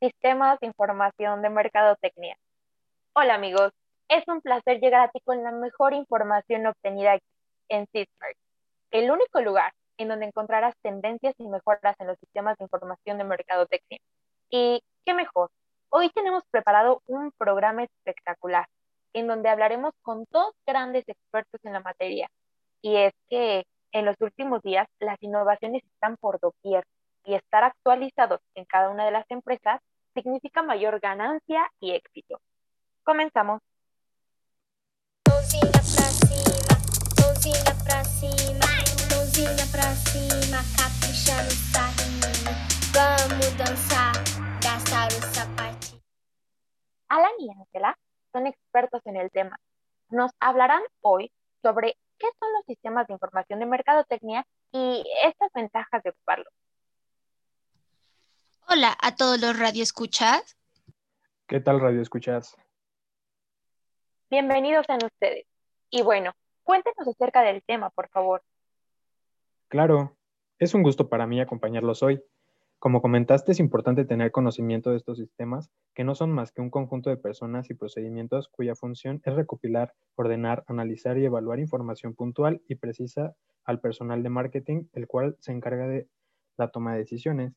Sistemas de Información de Mercadotecnia. Hola amigos, es un placer llegar a ti con la mejor información obtenida aquí en CISMERC, el único lugar en donde encontrarás tendencias y mejoras en los sistemas de información de mercadotecnia. Y qué mejor, hoy tenemos preparado un programa espectacular en donde hablaremos con dos grandes expertos en la materia. Y es que en los últimos días las innovaciones están por doquier y estar actualizados en cada una de las empresas significa mayor ganancia y éxito. Comenzamos. Ángela son expertos en el tema. Nos hablarán hoy sobre qué son los sistemas de información de mercadotecnia y estas ventajas de ocuparlos. Hola a todos los radioescuchas. ¿Qué tal radio escuchas? Bienvenidos a ustedes. Y bueno, cuéntenos acerca del tema, por favor. Claro, es un gusto para mí acompañarlos hoy. Como comentaste, es importante tener conocimiento de estos sistemas, que no son más que un conjunto de personas y procedimientos cuya función es recopilar, ordenar, analizar y evaluar información puntual y precisa al personal de marketing, el cual se encarga de la toma de decisiones.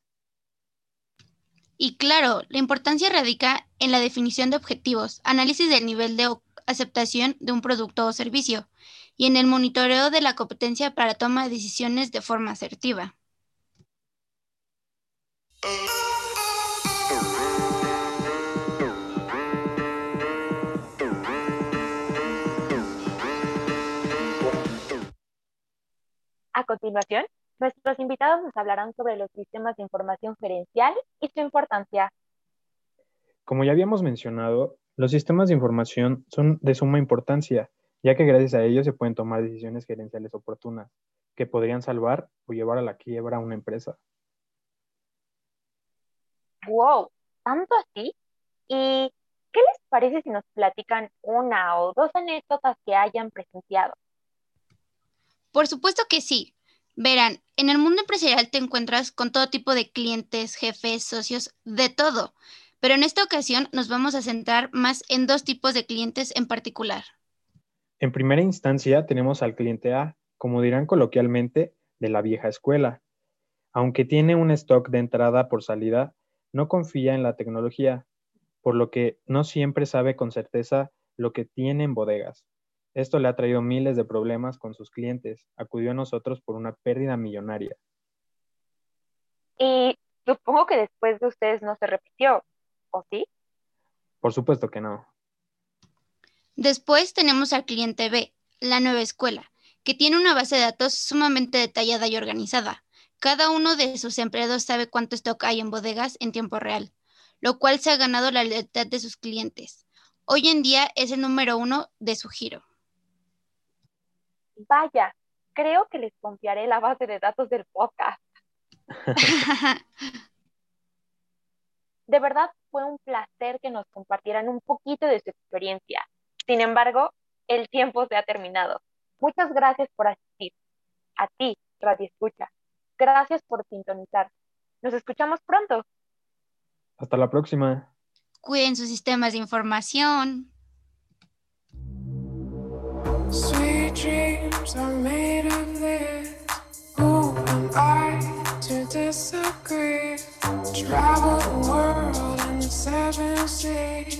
Y claro, la importancia radica en la definición de objetivos, análisis del nivel de aceptación de un producto o servicio y en el monitoreo de la competencia para toma de decisiones de forma asertiva. A continuación, nuestros invitados nos hablarán sobre los sistemas de información gerencial y su importancia. Como ya habíamos mencionado, los sistemas de información son de suma importancia, ya que gracias a ellos se pueden tomar decisiones gerenciales oportunas, que podrían salvar o llevar a la quiebra a una empresa. ¡Wow! ¿Tanto así? ¿Y qué les parece si nos platican una o dos anécdotas que hayan presenciado? Por supuesto que sí. Verán, en el mundo empresarial te encuentras con todo tipo de clientes, jefes, socios, de todo. Pero en esta ocasión nos vamos a centrar más en dos tipos de clientes en particular. En primera instancia tenemos al cliente A, como dirán coloquialmente, de la vieja escuela. Aunque tiene un stock de entrada por salida, no confía en la tecnología, por lo que no siempre sabe con certeza lo que tiene en bodegas. Esto le ha traído miles de problemas con sus clientes. Acudió a nosotros por una pérdida millonaria. Y supongo que después de ustedes no se repitió, ¿o sí? Por supuesto que no. Después tenemos al cliente B, la nueva escuela, que tiene una base de datos sumamente detallada y organizada. Cada uno de sus empleados sabe cuánto stock hay en bodegas en tiempo real, lo cual se ha ganado la lealtad de sus clientes. Hoy en día es el número uno de su giro. Vaya, creo que les confiaré la base de datos del podcast. De verdad fue un placer que nos compartieran un poquito de su experiencia. Sin embargo, el tiempo se ha terminado. Muchas gracias por asistir. A ti, Radio Escucha. Gracias por sintonizar. Nos escuchamos pronto. Hasta la próxima. Cuiden sus sistemas de información. Sweet dreams are made of this. Who am I to disagree? Travel the world in seven seas.